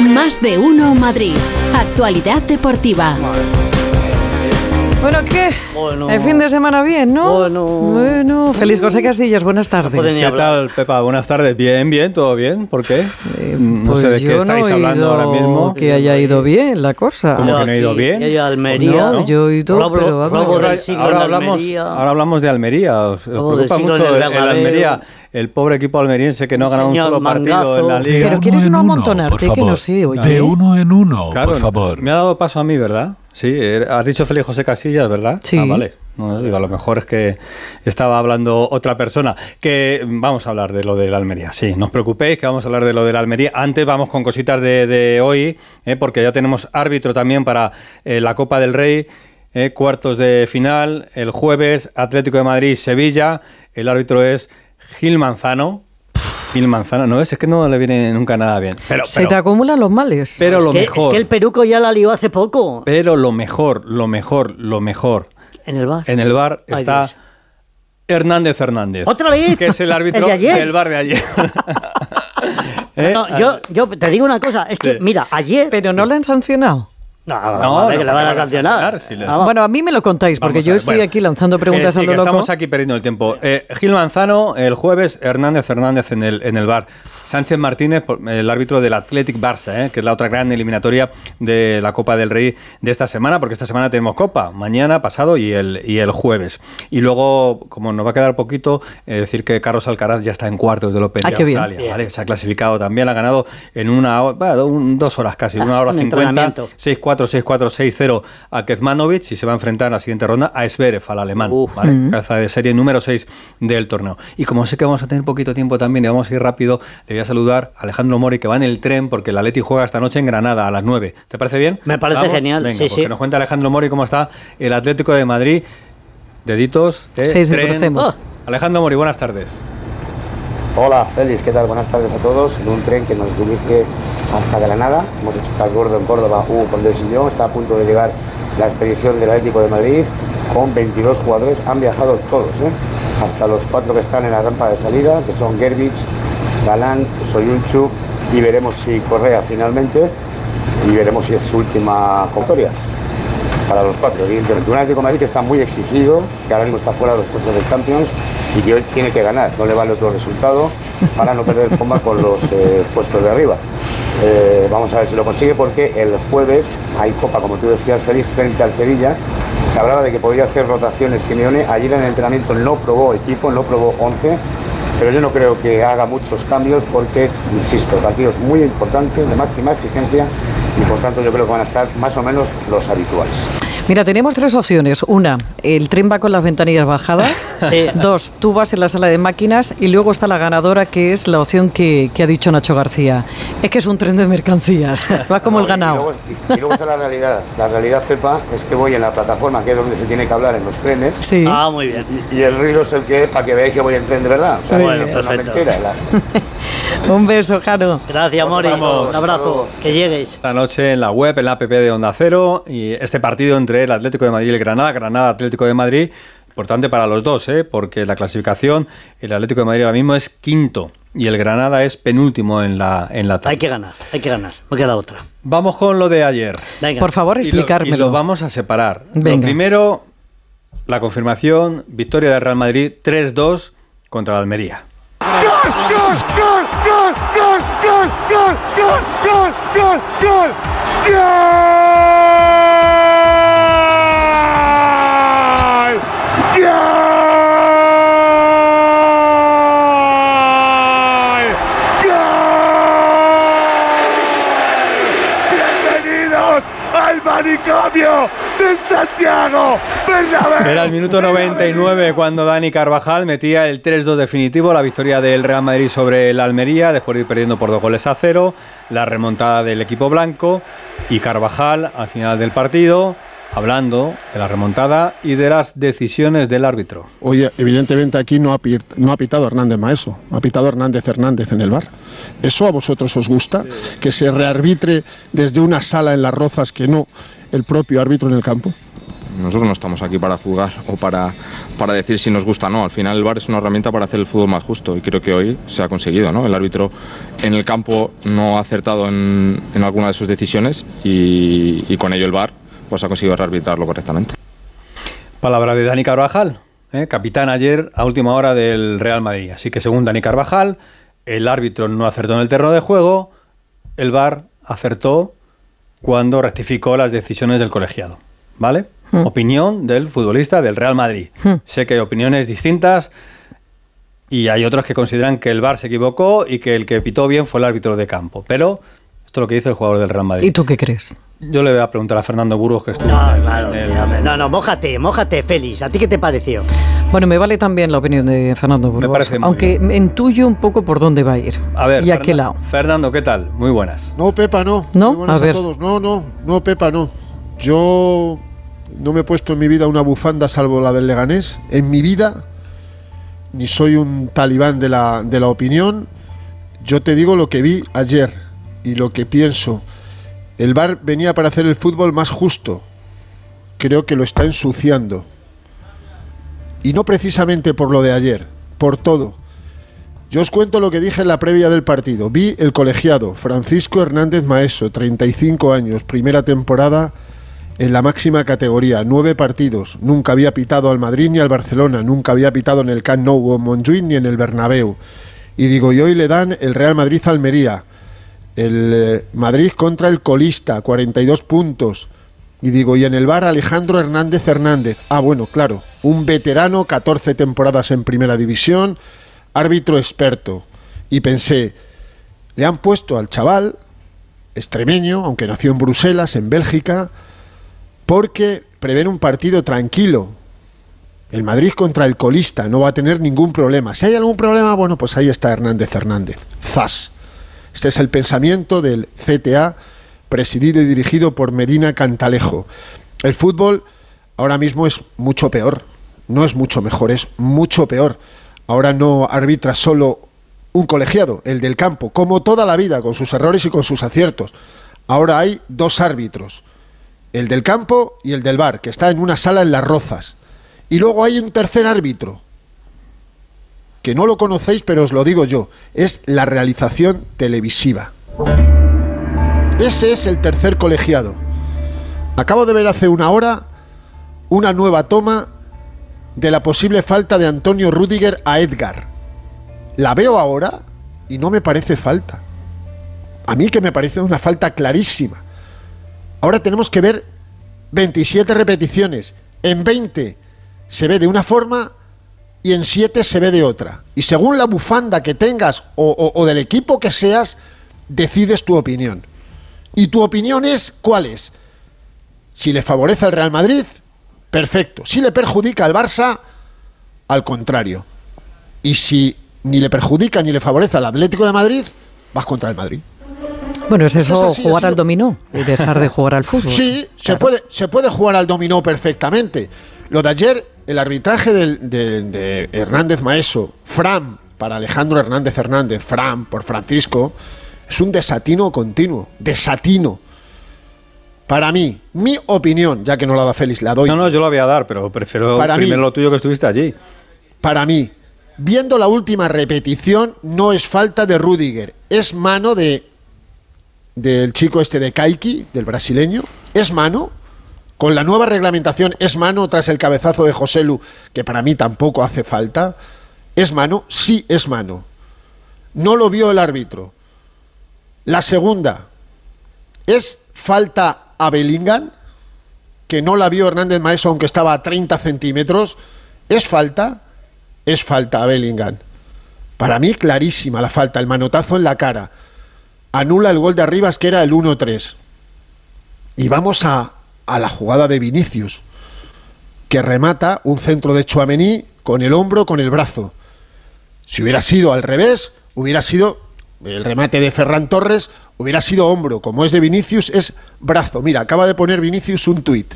Más de uno Madrid. Actualidad deportiva. Bueno, ¿qué? Bueno. El fin de semana bien, ¿no? Bueno. Bueno, feliz José Casillas, buenas tardes. ni ¿Qué hablar. tal, Pepa? Buenas tardes. Bien, bien, todo bien. ¿Por qué? no Pues sé de qué yo estáis no he hablando ahora mismo. Que haya ido bien la cosa. ¿Cómo Yo que no ha ido bien? yo he ido a Almería. No, yo he Robo- pero vamos. Ahora, hablamos, Almería. ahora hablamos de Almería. ¿Os, os preocupa mucho el el. Almería? El pobre equipo almeriense que no ha ganado un solo partido Mangazo. en la Pero liga. uno ¿quieres no amontonarte? Que no sé, oye. De uno en uno, Claro, por favor. Me ha dado paso a mí, ¿verdad? Sí, eh, has dicho Félix José Casillas, ¿verdad? Sí. Ah, vale. No, digo, a lo mejor es que estaba hablando otra persona. Que vamos a hablar de lo del Almería. Sí, no os preocupéis que vamos a hablar de lo del Almería. Antes vamos con cositas de, de hoy, eh, porque ya tenemos árbitro también para eh, la Copa del Rey. eh, cuartos de final, el jueves, Atlético de Madrid-Sevilla. El árbitro es Gil Manzano. Gil Manzano, ¿no ves? Es que no le viene nunca nada bien. Pero, Se pero- te acumulan los males. pero lo que, mejor. Es que el Peruco ya la lió hace poco. Pero lo mejor, lo mejor, lo mejor. En el bar. En el bar Ay, está Dios. Hernández Hernández. ¿Otra vez? Que es el árbitro ¿El de ayer? del bar de ayer. ¿Eh? No, yo, yo te digo una cosa, es que, Sí. mira, ayer... Pero no le han sancionado. No, no, No, que le van a sancionar. sancionar, si les- Vamos. Bueno, a mí me lo contáis, porque yo ver, estoy bueno. aquí lanzando preguntas sí, a lo que loco. Estamos aquí perdiendo el tiempo. Eh, Gil Manzano, el jueves, Hernández Hernández en el, en el bar. Sánchez Martínez, por- el árbitro del Athletic Barça, eh, que es la otra gran eliminatoria de la Copa del Rey de esta semana, porque esta semana tenemos Copa, mañana, pasado y el, y el jueves. Y luego, como nos va a quedar poquito, eh, decir que Carlos Alcaraz ya está en cuartos del Open Ah, de qué bien. Australia. Bien. ¿vale? Se ha clasificado también, ha ganado en una hora, bueno, un- dos horas casi, una hora cincuenta, entrenamiento. 6-4, 6-4, 6-0 a Kezmanovic y se va a enfrentar en la siguiente ronda a Zverev, al alemán. Uf. ¿vale? Mm. Cabeza de serie número 6 del torneo. Y como sé que vamos a tener poquito tiempo también y vamos a ir rápido, voy a saludar a Alejandro Mori que va en el tren porque el Atleti juega esta noche en Granada a las 9. ¿Te parece bien? Me parece genial, Venga, sí, pues sí. que nos cuenta Alejandro Mori cómo está el Atlético de Madrid. Deditos, eh, Sí, sí, tren. conocemos. Ah. Alejandro Mori, buenas tardes. Hola, Félix, ¿qué tal? Buenas tardes a todos. En un tren que nos dirige hasta Granada. Hemos hecho Casgordo en Córdoba, Hugo Condesillón. Está a punto de llegar la expedición del Atlético de Madrid con 22 jugadores. Han viajado todos, ¿eh? hasta los cuatro que están en la rampa de salida, que son Gerbich, Galán, Soyunchu y veremos si Correa finalmente y veremos si es su última victoria para los cuatro, evidentemente. Un de Madrid que está muy exigido, que ahora mismo está fuera de los puestos de Champions y que hoy tiene que ganar, no le vale otro resultado para no perder comba con los eh, puestos de arriba. Eh, vamos a ver si lo consigue porque el jueves hay Copa, como tú decías, feliz frente al Sevilla. Se hablaba de que podría hacer rotaciones Simeone. Ayer en el entrenamiento no probó equipo, no probó 11, pero yo no creo que haga muchos cambios porque, insisto, el partido es muy importante, de máxima exigencia y por tanto yo creo que van a estar más o menos los habituales. Mira, tenemos tres opciones. Una, el tren va con las ventanillas bajadas. Sí. Dos, tú vas en la sala de máquinas. Y luego está la ganadora, que es la opción que, que ha dicho Nacho García. Es que es un tren de mercancías. Va como el No, ganado. Y luego, y- y luego está la realidad. La realidad, Pepa, es que voy en la plataforma, que es donde se tiene que hablar en los trenes. Sí. Ah, muy bien. Y, y el ruido es el que es para que veáis que voy en tren de verdad. O sea, Bueno, no es una perfecto. mentira, la- Un beso, Jaro. Gracias, Mori. Vamos. Un abrazo. Que llegues. Esta noche en la web, en la app de Onda Cero, y este partido entre el Atlético de Madrid y el Granada, Granada Atlético de Madrid, importante para los dos, ¿eh? porque la clasificación, el Atlético de Madrid ahora mismo es quinto y el Granada es penúltimo en la, en la tabla. Hay que ganar, hay que ganar. Me queda otra. Vamos con lo de ayer. Venga. Por favor, Y lo- explicármelo. Y lo, vamos a separar. Lo Venga. primero, la confirmación, victoria del Real Madrid 3-2 contra la Almería. Bienvenidos al manicomio de Santiago. Era el minuto 99 cuando Dani Carvajal metía el 3-2 definitivo, la victoria del Real Madrid sobre el Almería, después de ir perdiendo por dos goles a cero, la remontada del equipo blanco y Carvajal al final del partido hablando de la remontada y de las decisiones del árbitro. Oye, evidentemente aquí no ha, no ha pitado Hernández Maeso, ha pitado Hernández Hernández en el bar. ¿Eso a vosotros os gusta? Que se rearbitre desde una sala en las rozas que no el propio árbitro en el campo. Nosotros no estamos aquí para juzgar o para, para decir si nos gusta o no. Al final el VAR es una herramienta para hacer el fútbol más justo y creo que hoy se ha conseguido. ¿no? El árbitro en el campo no ha acertado en, en alguna de sus decisiones y, con ello el VAR pues ha conseguido arbitrarlo correctamente. Palabra de Dani Carvajal, ¿eh? capitán ayer a última hora del Real Madrid. Así que según Dani Carvajal, el árbitro no acertó en el terreno de juego, el VAR acertó cuando rectificó las decisiones del colegiado. ¿Vale? Hmm. Opinión del futbolista del Real Madrid. Hmm. Sé que hay opiniones distintas y hay otros que consideran que el VAR se equivocó y que el que pitó bien fue el árbitro de campo. Pero esto es lo que dice el jugador del Real Madrid. ¿Y tú qué crees? Yo le voy a preguntar a Fernando Burgos que estuvo No, en el- claro, en el- no, no, mójate, mójate, Félix. ¿A ti qué te pareció? Bueno, me vale también la opinión de Fernando Burgos, parece muy aunque intuyo un poco por dónde va a ir. A ver, ¿Y a Fernan- qué lado? Fernando, ¿qué tal? Muy buenas. No, Pepa, no. ¿No? Muy buenas A ver. todos. No, no, no, Pepa, no. Yo no me he puesto en mi vida una bufanda salvo la del Leganés. En mi vida, ni soy un talibán de la, de la opinión. Yo te digo lo que vi ayer y lo que pienso. El VAR venía para hacer el fútbol más justo. Creo que lo está ensuciando. Y no precisamente por lo de ayer, por todo. Yo os cuento lo que dije en la previa del partido. Vi el colegiado, Francisco Hernández Maeso, 35 años, primera temporada en la máxima categoría, nueve partidos. Nunca había pitado al Madrid ni al Barcelona, nunca había pitado en el Camp Nou o en ni en el Bernabéu. Y digo, y hoy le dan el Real Madrid-Almería, el eh, Madrid contra el colista, 42 puntos. Y digo, y en el bar Alejandro Hernández Hernández. Ah, bueno, claro, un veterano, 14 temporadas en primera división, árbitro experto. Y pensé, le han puesto al chaval, extremeño, aunque nació en Bruselas, en Bélgica, porque prevén un partido tranquilo. El Madrid contra el colista no va a tener ningún problema. Si hay algún problema, bueno, pues ahí está Hernández Hernández. Zas. Este es el pensamiento del CTA, presidido y dirigido por Medina Cantalejo. El fútbol ahora mismo es mucho peor. No es mucho mejor, es mucho peor. Ahora no arbitra solo un colegiado, el del campo, como toda la vida, con sus errores y con sus aciertos. Ahora hay dos árbitros, el del campo y el del bar, que está en una sala en Las Rozas. Y luego hay un tercer árbitro, que no lo conocéis, pero os lo digo yo, es la realización televisiva. Ese es el tercer colegiado. Acabo de ver hace una hora una nueva toma de la posible falta de Antonio Rudiger a Edgar. La veo ahora y no me parece falta. A mí que me parece una falta clarísima. Ahora tenemos que ver 27 repeticiones. En 20 se ve de una forma y en 7 se ve de otra. Y según la bufanda que tengas o, del equipo que seas, decides tu opinión. Y tu opinión es cuál es. Si le favorece al Real Madrid, perfecto. Si le perjudica al Barça, al contrario. Y si ni le perjudica ni le favorece al Atlético de Madrid, vas contra el Madrid. Bueno, es eso, Eso es así, jugar al dominó y dejar de jugar al fútbol. Sí, se puede, se puede jugar al dominó perfectamente. Lo de ayer, el arbitraje del- de, de Hernández Maeso, Fran para Alejandro Hernández Hernández, Fran por Francisco, es un desatino continuo. Desatino. Para mí, mi opinión, ya que no la da Félix, la doy. No, no, yo lo voy a dar, pero prefiero Para mí- primero lo tuyo que estuviste allí. Para mí, viendo la última repetición, no es falta de Rudiger, es mano de del chico este de Kaiki, del brasileño, es mano. Con la nueva reglamentación es mano tras el cabezazo de José Lu, que para mí tampoco hace falta. ¿Es mano? Sí, es mano. No lo vio el árbitro. La segunda, ¿es falta a Bellingham? Que no la vio Hernández Maeso aunque estaba a 30 centímetros. ¿Es falta? Es falta a Bellingham. Para mí clarísima la falta, el manotazo en la cara. Anula el gol de Arribas que era el 1-3. Y vamos a, a la jugada de Vinicius, que remata un centro de Chuamení con el hombro, con el brazo. Si hubiera sido al revés, hubiera sido el remate de Ferran Torres, hubiera sido hombro. Como es de Vinicius, es brazo. Mira, acaba de poner Vinicius un tuit.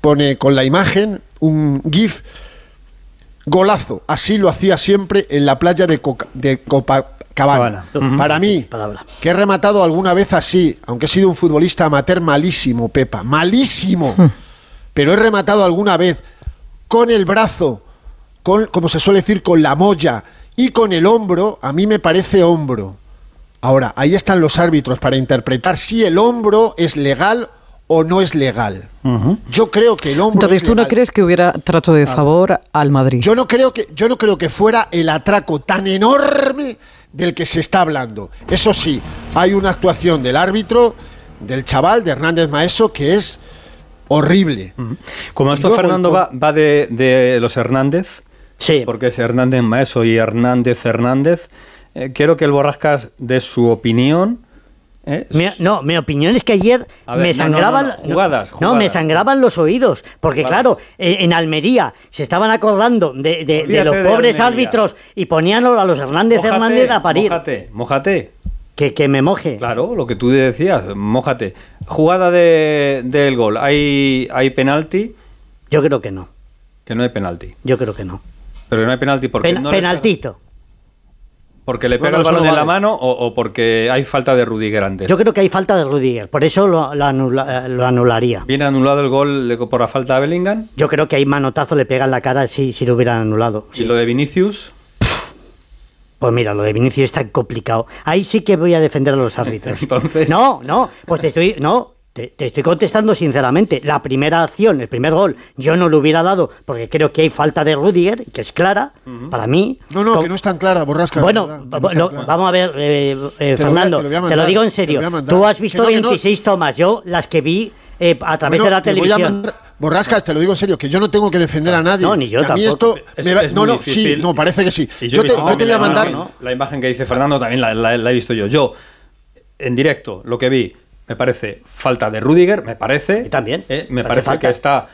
Pone con la imagen un GIF golazo. Así lo hacía siempre en la playa de, Coca- de Copacabana. Cabana. Para mí, Palabra. que he rematado alguna vez así, aunque he sido un futbolista amateur malísimo, Pepa, malísimo. pero he rematado alguna vez con el brazo, con, como se suele decir, con la molla y con el hombro, a mí me parece hombro. Ahora, ahí están los árbitros para interpretar si el hombro es legal o no es legal. Yo creo que el hombro Entonces, es ¿tú no crees que hubiera trato de favor al Madrid? Yo no creo que yo no creo que fuera el atraco tan enorme del que se está hablando. Eso sí, hay una actuación del árbitro, del chaval, de Hernández Maeso, que es horrible. Como esto luego Fernando con- va, va de, de los Hernández, Sí. porque es Hernández Maeso y Hernández Hernández, eh, quiero que el Borrascas dé su opinión. ¿Eh? Mi- no, mi opinión es que ayer ver, me no, sangraban. no, no, jugadas, No, me sangraban los oídos. Porque, Jugadas. claro, eh, en Almería se estaban acordando de, de- de los pobres árbitros y ponían a los Hernández Hernández a parir. Mójate, mójate. Que, que me moje. Claro, lo que tú decías, mójate. Jugada de- del gol, ¿hay, hay penalti? Yo creo que no. Que no hay penalti. Yo creo que no. Pero no hay penalti porque Pen- penaltito. Porque le pega no, el balón no en la mano o, o porque hay falta de Rudiger antes. Yo creo que hay falta de Rudiger. Por eso lo, lo anula- eh, lo anularía. Viene anulado el gol por la falta de Bellingham. Yo creo que hay manotazo le pega en la cara si, si lo hubieran anulado. Y lo de Vinicius. Pues mira, lo de Vinicius es tan complicado. Ahí sí que voy a defender a los árbitros. Entonces- No, no, pues te estoy. No, te, te estoy contestando sinceramente. La primera acción, el primer gol, yo no lo hubiera dado porque creo que hay falta de Rudiger y que es clara para mí. No, no, Com- que no es tan clara, borrasca. Bueno, no lo- clara. vamos a ver, eh, eh, Te Fernando, te lo te digo en serio. Tú has Que visto no, que no. 26 tomas, yo las que vi eh, a través Bueno, de la televisión. Borrascas, te lo digo en serio, que yo no tengo que defender a nadie. No, ni yo a mí tampoco. esto Es- me va- es no, no, difícil. sí, no, parece que sí. Y Yo, te, visto yo te voy a mandar. La imagen que dice Fernando también la, la- la he visto yo. Yo, en directo, lo que vi, me parece falta de Rudiger, me parece. Y también, eh, me parece que está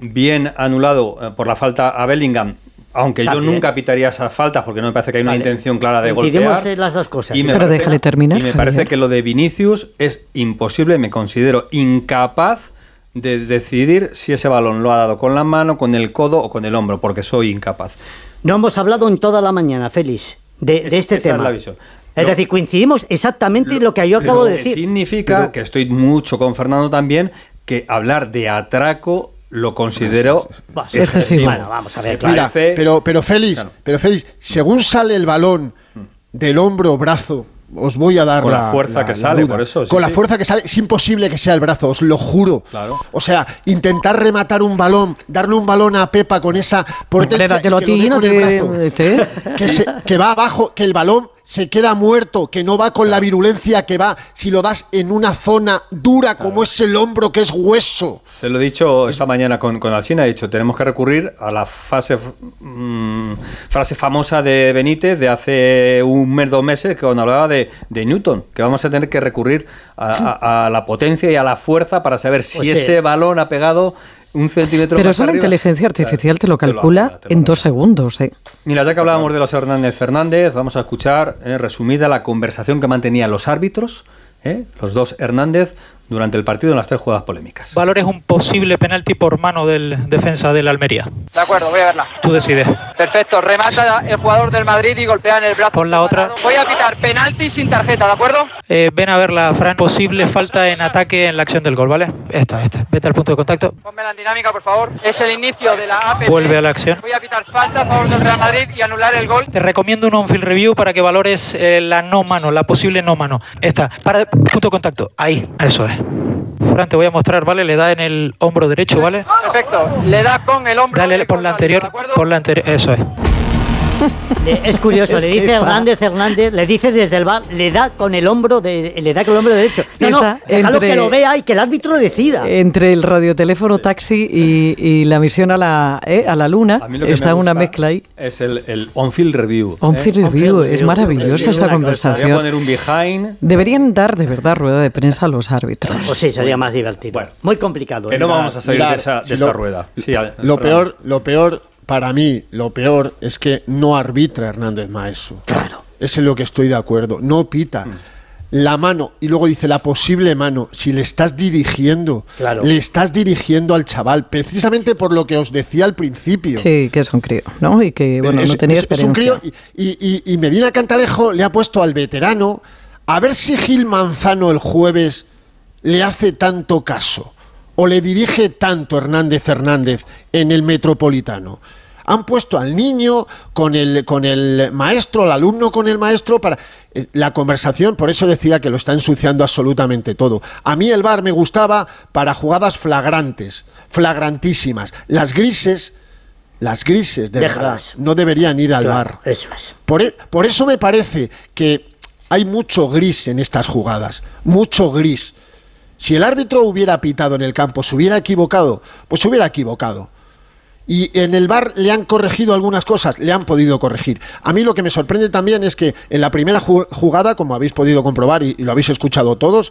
bien anulado eh, por la falta a Bellingham. Aunque yo nunca pitaría esas faltas porque no me parece que hay una Vale. intención clara de golpear. en las dos cosas. Y me Pero déjale terminar, Y me parece Javier. que lo de Vinicius es imposible, me considero incapaz de decidir si ese balón lo ha dado con la mano, con el codo o con el hombro, porque soy incapaz. No hemos hablado en toda la mañana, Félix, de, de Es- este esa es tema. la visión. Es Lo- decir, coincidimos exactamente lo que yo acabo Lo de decir. significa Pero- que estoy mucho con Fernando también, que hablar de atraco lo considero Es. Bueno, vamos a ver, claro. Mira, pero, pero Félix, Claro. pero Félix, según sale el balón del hombro, brazo, os voy a dar Con la fuerza que sale, duda. por eso, sí, Con la sí. fuerza que sale, es imposible que sea el brazo, os lo juro. Claro. O sea, intentar rematar un balón, darle un balón a Pepa con esa potencia Hombre, que lo con el te- brazo. te- que, se- que va abajo, que el balón se queda muerto, que no va con la virulencia que va si lo das en una zona dura como es el hombro, que es hueso. Se lo he dicho esta mañana con, con Alsina, he dicho, tenemos que recurrir a la fase, mm, frase famosa de Benítez de hace un mes, dos meses, que cuando hablaba de, de Newton, que vamos a tener que recurrir a, a- a la potencia y a la fuerza para saber si O sea- ese balón ha pegado un centímetro Pero más eso la arriba. inteligencia artificial te lo Te lo calcula arregla, te lo en dos segundos. ¿eh? Mira, ya que hablábamos de los Hernández Fernández, vamos a escuchar eh, resumida la conversación que mantenían los árbitros, eh, los dos Hernández, durante el partido en las tres jugadas polémicas. Valores un posible penalti por mano del defensa del Almería. De acuerdo, voy a verla. Tú decides. Perfecto, remata el jugador del Madrid y golpea en el brazo. Pon la otra. Voy a pitar penalti sin tarjeta, ¿de acuerdo? Eh, ven a verla, Fran. Posible falta en ataque en la acción del gol, ¿vale? Esta, esta. Vete al punto de contacto. Ponme la dinámica, por favor. Es el inicio de la APP. Vuelve a la acción. Voy a pitar falta a favor del Real Madrid y anular el gol. Te recomiendo un on-field review para que valores eh, la no mano, la posible no mano. Esta. Para punto de contacto. Ahí. Eso es. Fran, te voy a mostrar, ¿vale? Le da en el hombro derecho, ¿vale? Perfecto, le da con el hombro. Dale por la anterior. Por la anterior. Eso es. Eh, Es curioso, Es le dice Hernández Hernández, le dice desde el bar, le da con el hombro de, le da con el hombro derecho. No, no, Está déjalo entre- que lo vea y que el árbitro decida. Entre el radioteléfono taxi y, y la misión a la, ¿eh? a la luna A mí lo que está me una mezcla ahí. Es el, el on-field review. On-field ¿eh? review, es maravillosa Es esta conversación. poner un behind. Deberían dar de verdad rueda de prensa a los árbitros. Pues sí, sería más divertido. Bueno. Muy complicado. Que ¿eh? no vamos a salir de esa, de si esa lo- rueda. Sí, Lo peor, lo peor para mí, lo peor es que no arbitra Hernández Maeso. Claro. Es lo que estoy de acuerdo. No pita. La mano, y luego dice la posible mano, si le estás dirigiendo, Claro. le estás dirigiendo al chaval, precisamente por lo que os decía al principio. Sí, que es un crío, ¿no? Y que, bueno, es, no tenía es- es un experiencia. crío y- y Medina Cantalejo le ha puesto al veterano a ver si Gil Manzano el jueves le hace tanto caso o le dirige tanto Hernández Hernández en el Metropolitano? Han puesto al niño con el, con el maestro, al alumno con el maestro, para eh, la conversación, por eso decía que lo está ensuciando absolutamente todo. A mí el bar me gustaba para jugadas flagrantes, flagrantísimas. Las grises, las grises, de verdad, no deberían ir al Claro, bar. Eso es. Por, e- por eso me parece que hay mucho gris en estas jugadas, mucho gris. Si el árbitro hubiera pitado en el campo, se hubiera equivocado, pues se hubiera equivocado. Y en el bar le han corregido algunas cosas, le han podido corregir. A mí lo que me sorprende también es que en la primera ju- jugada, como habéis podido comprobar y, y lo habéis escuchado todos,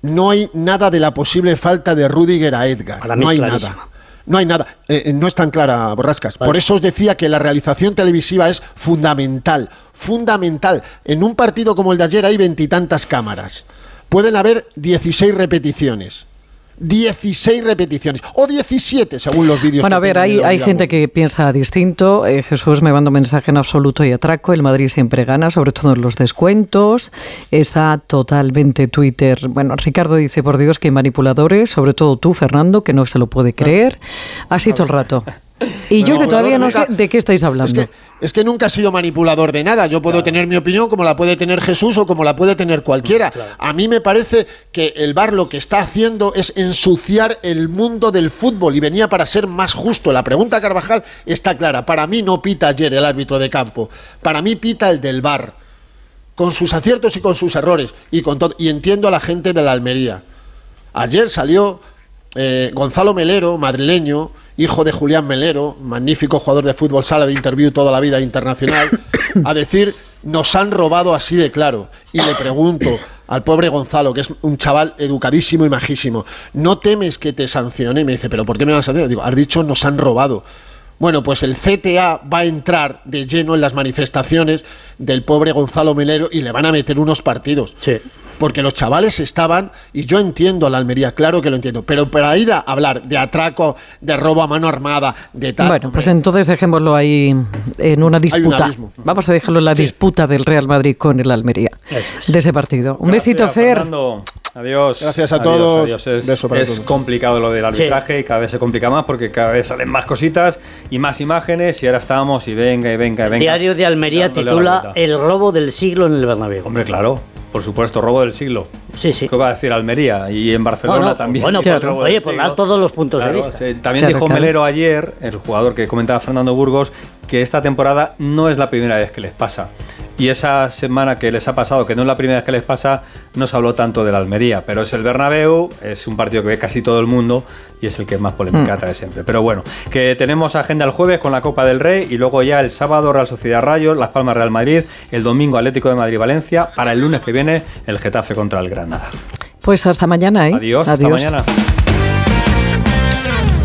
no hay nada de la posible falta de Rudiger a Edgar. Mí no hay clarísima. nada. No hay nada. Eh, no es tan clara, Borrascas. Vale. Por eso os decía que la realización televisiva es fundamental. Fundamental. En un partido como el de ayer hay veintitantas cámaras. Pueden haber 16 repeticiones. 16 repeticiones. O 17, según los vídeos. Bueno, a ver, hay, hay gente que piensa distinto. Eh, Jesús me manda un mensaje en absoluto y atraco. El Madrid siempre gana, sobre todo en los descuentos. Está totalmente Twitter. Bueno, Ricardo dice, por Dios, que hay manipuladores, sobre todo tú, Fernando, que no se lo puede creer. Así todo el rato. Y yo que todavía no sé de qué estáis Es hablando. que, es que nunca he sido manipulador de nada. Yo puedo tener mi opinión como la puede tener Jesús o como la puede tener cualquiera. A mí me parece que el VAR lo que está haciendo es ensuciar el mundo del fútbol y venía para ser más justo. La pregunta Carvajal está clara. Para mí no pita ayer el árbitro de campo. Para mí pita el del VAR. Con sus aciertos y con sus errores. Y, con todo, y entiendo a la gente de la Almería. Ayer salió eh, Gonzalo Melero, madrileño, hijo de Julián Melero, magnífico jugador de fútbol, sala de interview toda la vida internacional, a decir, nos han robado así de claro. Y le pregunto al pobre Gonzalo, que es un chaval educadísimo y majísimo, ¿no temes que te sancione? Y me dice, ¿pero por qué me van a sancionar? Digo, has dicho, nos han robado. Bueno, pues el CTA va a entrar de lleno en las manifestaciones del pobre Gonzalo Melero y le van a meter unos partidos. Sí. Porque los chavales estaban, y yo entiendo a la Almería, claro que lo entiendo, pero para ir a hablar de atraco, de robo a mano armada, de tal. Bueno, pues entonces dejémoslo ahí en una disputa. Vamos a dejarlo en la disputa del Real Madrid con el Almería. De ese partido. Un besito, Gracias, Fer. Fernando. Adiós. Gracias a Adiós, todos. adiós. Es, Beso para es todos. complicado lo del arbitraje y cada vez se complica más porque cada vez salen más cositas y más imágenes y ahora estamos y venga y venga y venga. Diario de Almería titula. El robo del siglo en el Bernabéu. Hombre, claro. Por supuesto, robo del siglo. Sí, sí. ¿Qué va a decir Almería? Y en Barcelona también. bueno, Claro. por- Robo oye, por siglo. dar todos los puntos de vista. sí. También Claro, dijo claro. Melero ayer, el jugador que comentaba Fernando Burgos, que esta temporada no es la primera vez que les pasa. Y esa semana que les ha pasado, que no es la primera vez que les pasa, no se habló tanto de la Almería, pero es el Bernabéu, es un partido que ve casi todo el mundo y es el que más polémica trae siempre. Pero bueno, que tenemos agenda el jueves con la Copa del Rey y luego ya el sábado Real Sociedad Rayos, Las Palmas Real Madrid, el domingo Atlético de Madrid-Valencia, para el lunes que viene el Getafe contra el Granada. Pues hasta mañana, ¿eh? Adiós, hasta mañana.